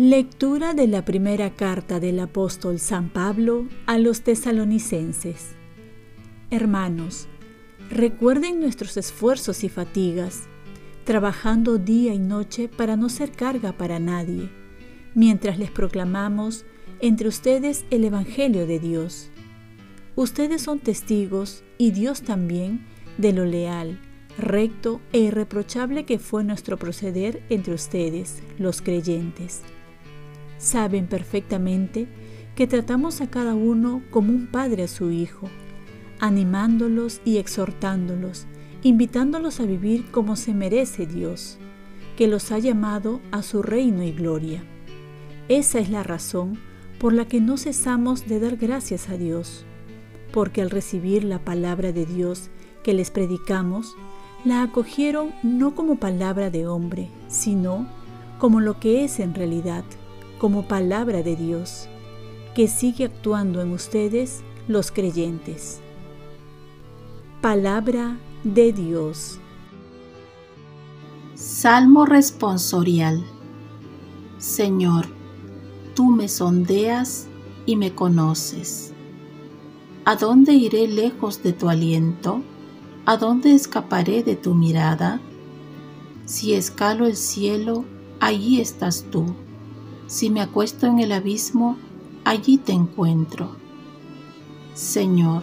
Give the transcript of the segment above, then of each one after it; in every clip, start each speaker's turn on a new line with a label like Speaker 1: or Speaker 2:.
Speaker 1: Lectura de la primera carta del apóstol San Pablo a los tesalonicenses. Hermanos, recuerden nuestros esfuerzos y fatigas, trabajando día y noche para no ser carga para nadie, mientras les proclamamos entre ustedes el Evangelio de Dios. Ustedes son testigos, y Dios también, de lo leal, recto e irreprochable que fue nuestro proceder entre ustedes, los creyentes saben perfectamente que tratamos a cada uno como un padre a su hijo, animándolos y exhortándolos, invitándolos a vivir como se merece Dios, que los ha llamado a su reino y gloria. Esa es la razón por la que no cesamos de dar gracias a Dios, porque al recibir la palabra de Dios que les predicamos, la acogieron no como palabra de hombre, sino como lo que es en realidad, como palabra de Dios, que sigue actuando en ustedes los creyentes. Palabra de Dios.
Speaker 2: Salmo responsorial. Señor, tú me sondeas y me conoces. ¿A dónde iré lejos de tu aliento? ¿A dónde escaparé de tu mirada? Si escalo el cielo, allí estás tú si me acuesto en el abismo, allí te encuentro. Señor,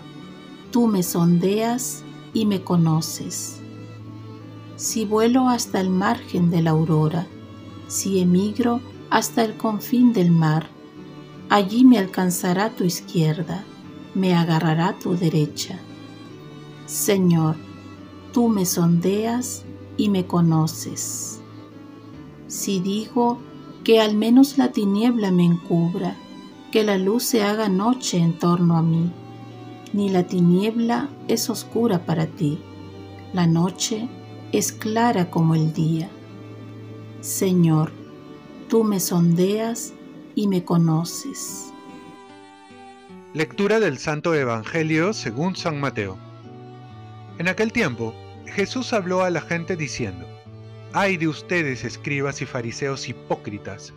Speaker 2: tú me sondeas y me conoces. Si vuelo hasta el margen de la aurora, si emigro hasta el confín del mar, allí me alcanzará tu izquierda, me agarrará tu derecha. Señor, tú me sondeas y me conoces. Si digo, que al menos la tiniebla me encubra, que la luz se haga noche en torno a mí. Ni la tiniebla es oscura para ti, la noche es clara como el día. Señor, tú me sondeas y me conoces.
Speaker 3: Lectura del Santo Evangelio según San Mateo. En aquel tiempo, Jesús habló a la gente diciendo, Ay de ustedes, escribas y fariseos hipócritas,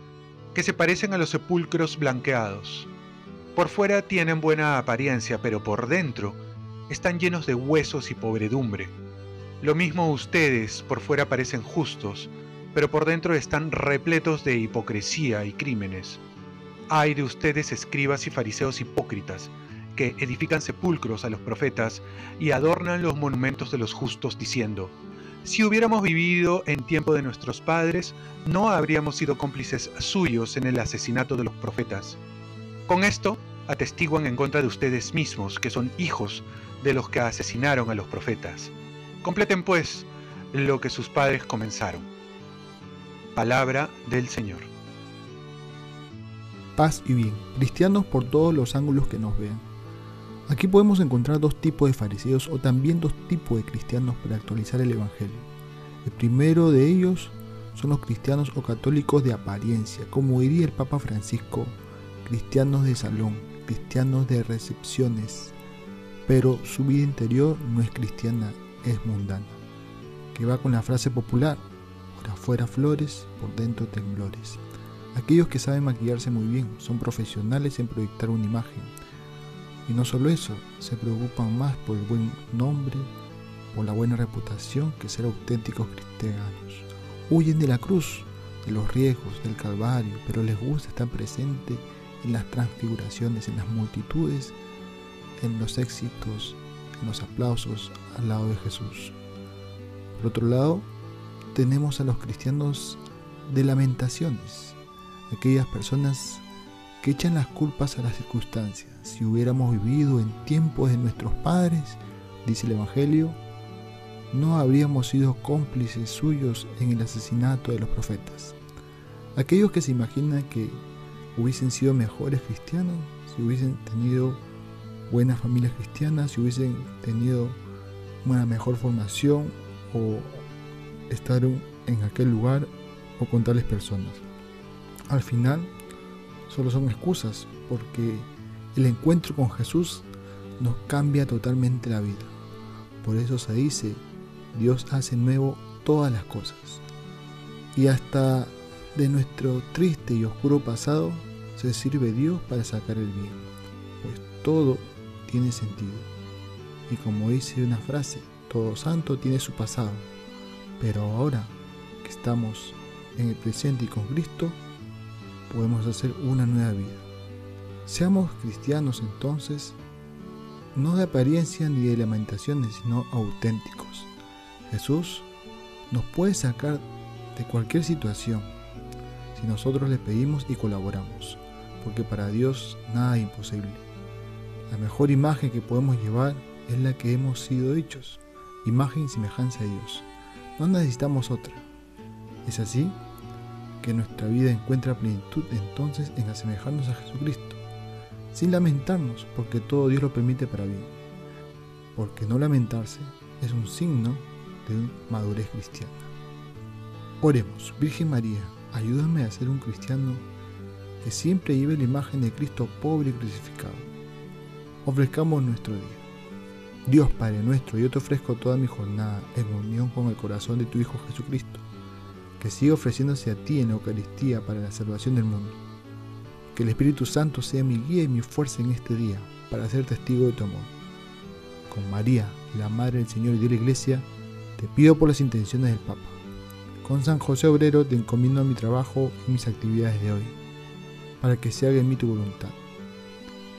Speaker 3: que se parecen a los sepulcros blanqueados. Por fuera tienen buena apariencia, pero por dentro están llenos de huesos y pobredumbre. Lo mismo ustedes por fuera parecen justos, pero por dentro están repletos de hipocresía y crímenes. Ay de ustedes, escribas y fariseos hipócritas, que edifican sepulcros a los profetas y adornan los monumentos de los justos diciendo, si hubiéramos vivido en tiempo de nuestros padres, no habríamos sido cómplices suyos en el asesinato de los profetas. Con esto, atestiguan en contra de ustedes mismos que son hijos de los que asesinaron a los profetas. Completen pues lo que sus padres comenzaron. Palabra del Señor.
Speaker 4: Paz y bien, cristianos por todos los ángulos que nos vean. Aquí podemos encontrar dos tipos de fariseos o también dos tipos de cristianos para actualizar el Evangelio. El primero de ellos son los cristianos o católicos de apariencia, como diría el Papa Francisco, cristianos de salón, cristianos de recepciones, pero su vida interior no es cristiana, es mundana, que va con la frase popular, por afuera flores, por dentro temblores. Aquellos que saben maquillarse muy bien, son profesionales en proyectar una imagen, y no solo eso, se preocupan más por el buen nombre, por la buena reputación que ser auténticos cristianos. Huyen de la cruz, de los riesgos, del Calvario, pero les gusta estar presente en las transfiguraciones, en las multitudes, en los éxitos, en los aplausos al lado de Jesús. Por otro lado, tenemos a los cristianos de lamentaciones, aquellas personas que echan las culpas a las circunstancias. Si hubiéramos vivido en tiempos de nuestros padres, dice el Evangelio, no habríamos sido cómplices suyos en el asesinato de los profetas. Aquellos que se imaginan que hubiesen sido mejores cristianos, si hubiesen tenido buenas familias cristianas, si hubiesen tenido una mejor formación o estar en aquel lugar o con tales personas. Al final, solo son excusas, porque el encuentro con Jesús nos cambia totalmente la vida. Por eso se dice, Dios hace nuevo todas las cosas. Y hasta de nuestro triste y oscuro pasado se sirve Dios para sacar el bien, pues todo tiene sentido. Y como dice una frase, todo santo tiene su pasado, pero ahora que estamos en el presente y con Cristo, podemos hacer una nueva vida. Seamos cristianos entonces, no de apariencia ni de lamentaciones, sino auténticos. Jesús nos puede sacar de cualquier situación si nosotros le pedimos y colaboramos, porque para Dios nada es imposible. La mejor imagen que podemos llevar es la que hemos sido hechos, imagen y semejanza de Dios. No necesitamos otra. Es así que nuestra vida encuentra plenitud entonces en asemejarnos a Jesucristo, sin lamentarnos, porque todo Dios lo permite para bien. Porque no lamentarse es un signo de madurez cristiana. Oremos, Virgen María, ayúdame a ser un cristiano que siempre lleve la imagen de Cristo pobre y crucificado. Ofrezcamos nuestro día. Dios Padre nuestro, yo te ofrezco toda mi jornada en unión con el corazón de tu Hijo Jesucristo, que siga ofreciéndose a ti en la Eucaristía para la salvación del mundo. Que el Espíritu Santo sea mi guía y mi fuerza en este día para ser testigo de tu amor. Con María, la Madre del Señor y de la Iglesia, te pido por las intenciones del Papa. Con San José Obrero te encomiendo mi trabajo y mis actividades de hoy, para que se haga en mí tu voluntad.